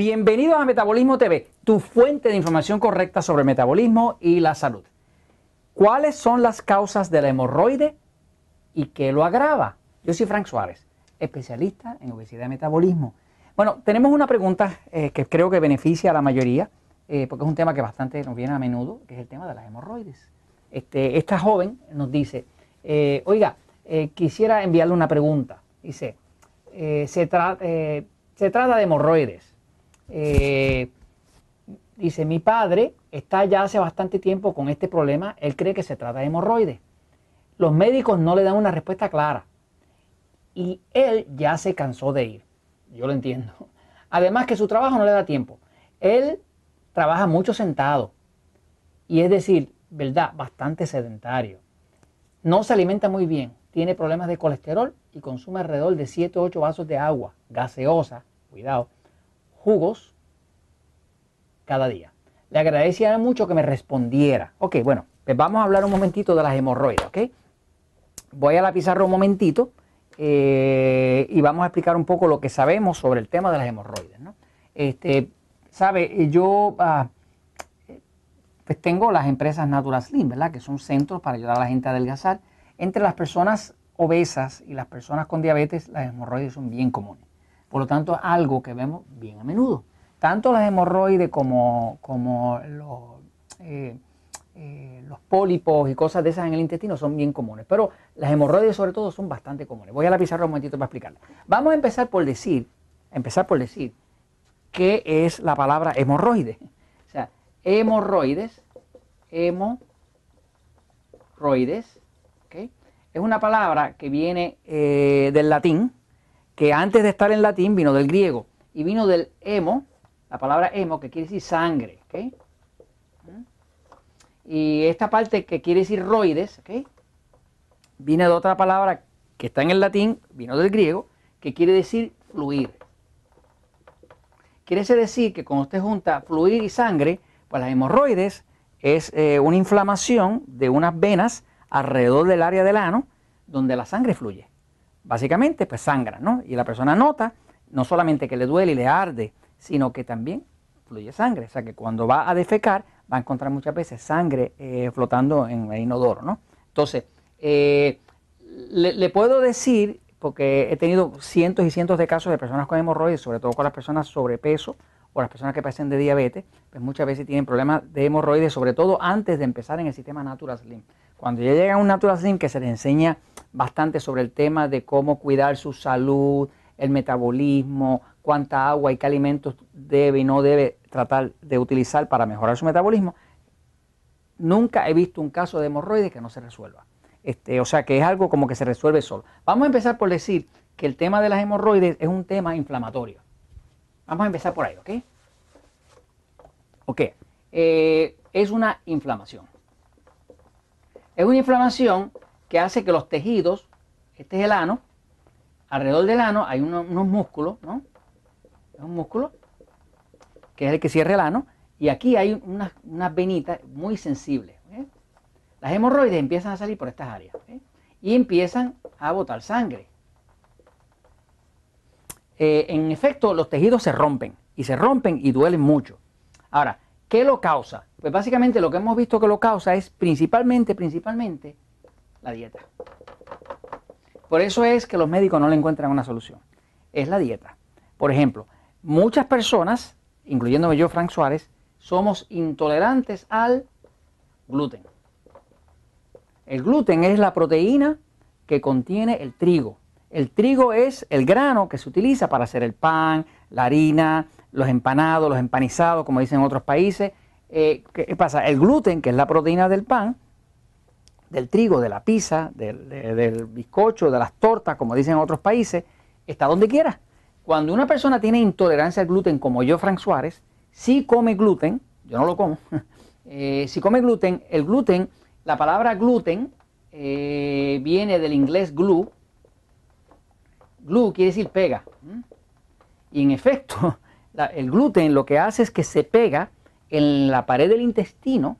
Bienvenidos a Metabolismo TV, tu fuente de información correcta sobre metabolismo y la salud. ¿Cuáles son las causas de la hemorroide y qué lo agrava? Yo soy Frank Suárez, especialista en obesidad y metabolismo. Bueno, tenemos una pregunta eh, que creo que beneficia a la mayoría, eh, porque es un tema que bastante nos viene a menudo, que es el tema de las hemorroides. Este, esta joven nos dice, eh, oiga, quisiera enviarle una pregunta. Dice, se trata de hemorroides eh, dice, mi padre está ya hace bastante tiempo con este problema, él cree que se trata de hemorroides. Los médicos no le dan una respuesta clara y él ya se cansó de ir. Yo lo entiendo. Además que su trabajo no le da tiempo. Él trabaja mucho sentado y es decir, verdad, bastante sedentario. No se alimenta muy bien, tiene problemas de colesterol y consume alrededor de 7 o 8 vasos de agua gaseosa, cuidado, jugos cada día. Le agradecía mucho que me respondiera. Ok, bueno, pues vamos a hablar un momentito de las hemorroides, ¿ok? Voy a la pizarra un momentito eh, y vamos a explicar un poco lo que sabemos sobre el tema de las hemorroides, ¿no? Este, sabe, yo ah, pues tengo las empresas Natural Slim, ¿verdad? Que son centros para ayudar a la gente a adelgazar. Entre las personas obesas y las personas con diabetes, las hemorroides son bien comunes. Por lo tanto, algo que vemos bien a menudo. Tanto las hemorroides como, como eh, eh, los, pólipos y cosas de esas en el intestino son bien comunes. Pero las hemorroides sobre todo son bastante comunes. Voy a la pizarra un momentito para explicarlo. Vamos a empezar por decir, empezar por decir qué es la palabra hemorroide. O sea, hemorroides, hemorroides, es una palabra que viene eh, del latín, que antes de estar en latín vino del griego y vino del hemo, la palabra hemo que quiere decir sangre. Y esta parte que quiere decir roides, viene de otra palabra que está en el latín, vino del griego, que quiere decir fluir. Quiere decir que cuando usted junta fluir y sangre, pues las hemorroides es eh, una inflamación de unas venas alrededor del área del ano donde la sangre fluye básicamente pues sangra, ¿no? Y la persona nota no solamente que le duele y le arde, sino que también fluye sangre. O sea que cuando va a defecar va a encontrar muchas veces sangre eh, flotando en el inodoro, ¿no? Entonces, eh, le, puedo decir, porque he tenido cientos y cientos de casos de personas con hemorroides, sobre todo con las personas sobrepeso o las personas que padecen de diabetes, pues muchas veces tienen problemas de hemorroides, sobre todo antes de empezar en el sistema Natural Slim. Cuando ya llega a un Natural Slim que se le enseña bastante sobre el tema de cómo cuidar su salud, el metabolismo, cuánta agua y qué alimentos debe y no debe tratar de utilizar para mejorar su metabolismo, nunca he visto un caso de hemorroides que no se resuelva. Este, o sea que es algo como que se resuelve solo. Vamos a empezar por decir que el tema de las hemorroides es un tema inflamatorio. Vamos a empezar por ahí, ¿ok? Ok. Eh, es una inflamación. Es una inflamación que hace que los tejidos, este es el ano, alrededor del ano hay unos, músculos, ¿no? Es un músculo que es el que cierra el ano, y aquí hay unas, venitas muy sensibles. Las hemorroides empiezan a salir por estas áreas y empiezan a botar sangre. Eh, en efecto, los tejidos se rompen y se rompen y duelen mucho. Ahora, ¿qué lo causa? Pues básicamente lo que hemos visto que lo causa es principalmente, principalmente la dieta. Por eso es que los médicos no le encuentran una solución. Es la dieta. Por ejemplo, muchas personas, incluyéndome yo, Frank Suárez, somos intolerantes al gluten. El gluten es la proteína que contiene el trigo. El trigo es el grano que se utiliza para hacer el pan, la harina, los empanados, los empanizados, como dicen en otros países, eh, ¿qué pasa? El gluten, que es la proteína del pan, del trigo, de la pizza, del, bizcocho, de las tortas, como dicen en otros países, está donde quiera. Cuando una persona tiene intolerancia al gluten, como yo, Frank Suárez, si come gluten, yo no lo como, eh, si come gluten, el gluten, la palabra gluten eh, viene del inglés glue. Glue quiere decir pega. Y en efecto, el gluten lo que hace es que se pega en la pared del intestino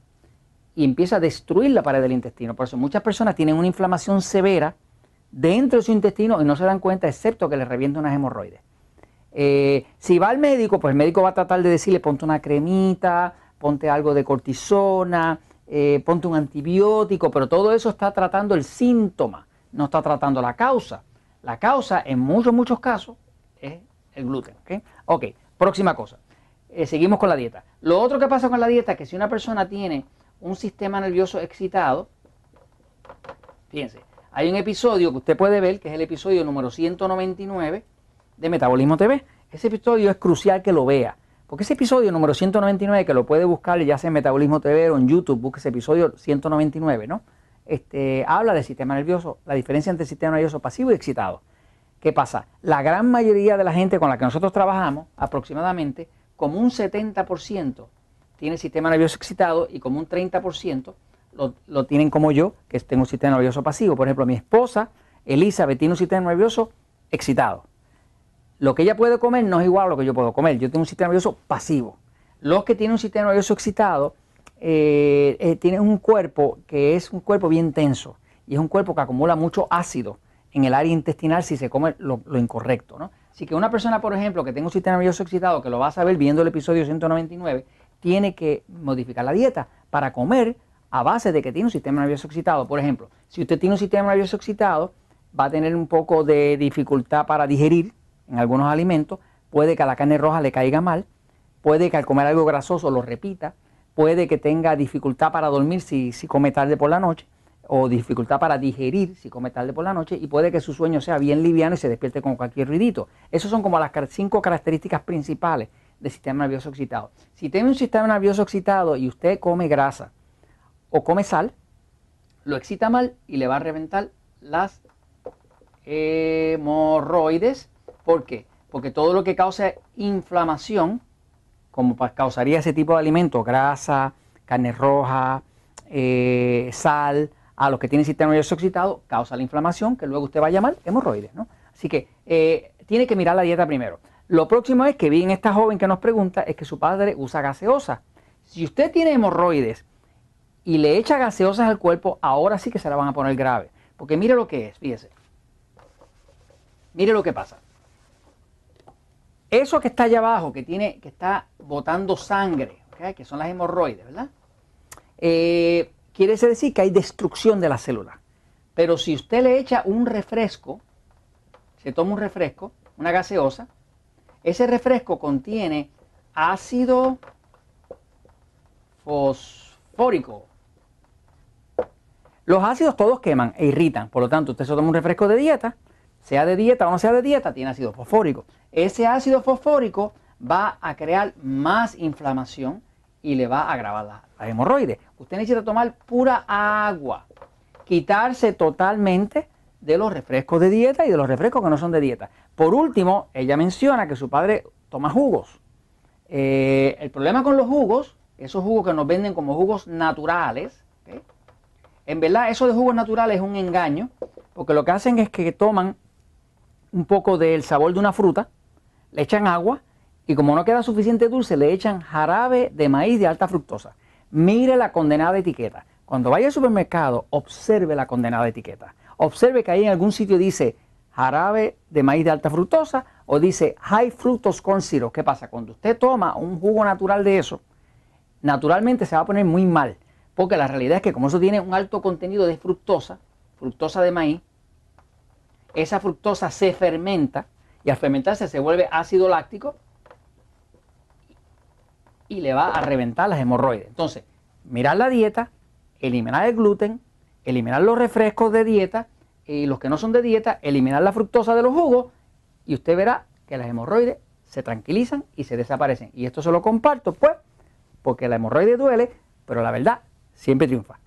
y empieza a destruir la pared del intestino. Por eso muchas personas tienen una inflamación severa dentro de su intestino y no se dan cuenta excepto que les revienta unas hemorroides. Eh, si va al médico, pues el médico va a tratar de decirle ponte una cremita, ponte algo de cortisona, eh, ponte un antibiótico, pero todo eso está tratando el síntoma, no está tratando la causa. La causa en muchos, muchos casos es el gluten. ¿ok? Ok, próxima cosa. Eh, seguimos con la dieta. Lo otro que pasa con la dieta es que si una persona tiene un sistema nervioso excitado, fíjense, hay un episodio que usted puede ver, que es el episodio número 199 de Metabolismo TV. Ese episodio es crucial que lo vea, porque ese episodio número 199, que lo puede buscar ya sea en Metabolismo TV o en YouTube, busque ese episodio 199, ¿no? Este, habla del sistema nervioso, la diferencia entre el sistema nervioso pasivo y excitado. ¿Qué pasa? La gran mayoría de la gente con la que nosotros trabajamos, aproximadamente, como un 70% tiene sistema nervioso excitado y como un 30% lo, tienen como yo, que tengo un sistema nervioso pasivo. Por ejemplo, mi esposa, Elizabeth, tiene un sistema nervioso excitado. Lo que ella puede comer no es igual a lo que yo puedo comer. Yo tengo un sistema nervioso pasivo. Los que tienen un sistema nervioso excitado eh, eh, tienen un cuerpo que es un cuerpo bien tenso y es un cuerpo que acumula mucho ácido en el área intestinal si se come lo, incorrecto. ¿no? Así que una persona, por ejemplo, que tenga un sistema nervioso excitado, que lo va a saber viendo el episodio 199, tiene que modificar la dieta para comer a base de que tiene un sistema nervioso excitado. Por ejemplo, si usted tiene un sistema nervioso excitado, va a tener un poco de dificultad para digerir en algunos alimentos, puede que a la carne roja le caiga mal, puede que al comer algo grasoso lo repita, puede que tenga dificultad para dormir si, si come tarde por la noche, o dificultad para digerir si come tarde por la noche y puede que su sueño sea bien liviano y se despierte con cualquier ruidito. Esas son como las cinco características principales del sistema nervioso excitado. Si tiene un sistema nervioso excitado y usted come grasa o come sal, lo excita mal y le va a reventar las hemorroides. ¿Por qué? Porque todo lo que causa inflamación, como causaría ese tipo de alimentos, grasa, carne roja, eh, sal, a los que tienen sistema nervioso excitado, causa la inflamación, que luego usted va a llamar hemorroides. ¿no? Así que eh, tiene que mirar la dieta primero. Lo próximo es que vi en esta joven que nos pregunta es que su padre usa gaseosa. Si usted tiene hemorroides y le echa gaseosas al cuerpo, ahora sí que se la van a poner grave. Porque mire lo que es, fíjese. Mire lo que pasa. Eso que está allá abajo, que tiene, que está botando sangre, que son las hemorroides, ¿verdad? Eh, quiere decir que hay destrucción de la célula. Pero si usted le echa un refresco, se toma un refresco, una gaseosa, ese refresco contiene ácido fosfórico. Los ácidos todos queman e irritan, por lo tanto usted se toma un refresco de dieta, sea de dieta o no sea de dieta, tiene ácido fosfórico. Ese ácido fosfórico va a crear más inflamación y le va a agravar la, la hemorroide. Usted necesita tomar pura agua, quitarse totalmente de los refrescos de dieta y de los refrescos que no son de dieta. Por último, ella menciona que su padre toma jugos. Eh, el problema con los jugos, esos jugos que nos venden como jugos naturales, en verdad eso de jugos naturales es un engaño, porque lo que hacen es que toman un poco del sabor de una fruta, le echan agua y como no queda suficiente dulce, le echan jarabe de maíz de alta fructosa. Mire la condenada etiqueta. Cuando vaya al supermercado, observe la condenada etiqueta. Observe que ahí en algún sitio dice jarabe de maíz de alta fructosa o dice high fructose corn syrup. ¿Qué pasa? Cuando usted toma un jugo natural de eso, naturalmente se va a poner muy mal. Porque la realidad es que como eso tiene un alto contenido de fructosa, fructosa de maíz, esa fructosa se fermenta y al fermentarse se vuelve ácido láctico y le va a reventar las hemorroides. Entonces, mirar la dieta, eliminar el gluten, eliminar los refrescos de dieta y los que no son de dieta, eliminar la fructosa de los jugos y usted verá que las hemorroides se tranquilizan y se desaparecen. Y esto se lo comparto pues porque la hemorroide duele, pero la verdad siempre triunfa.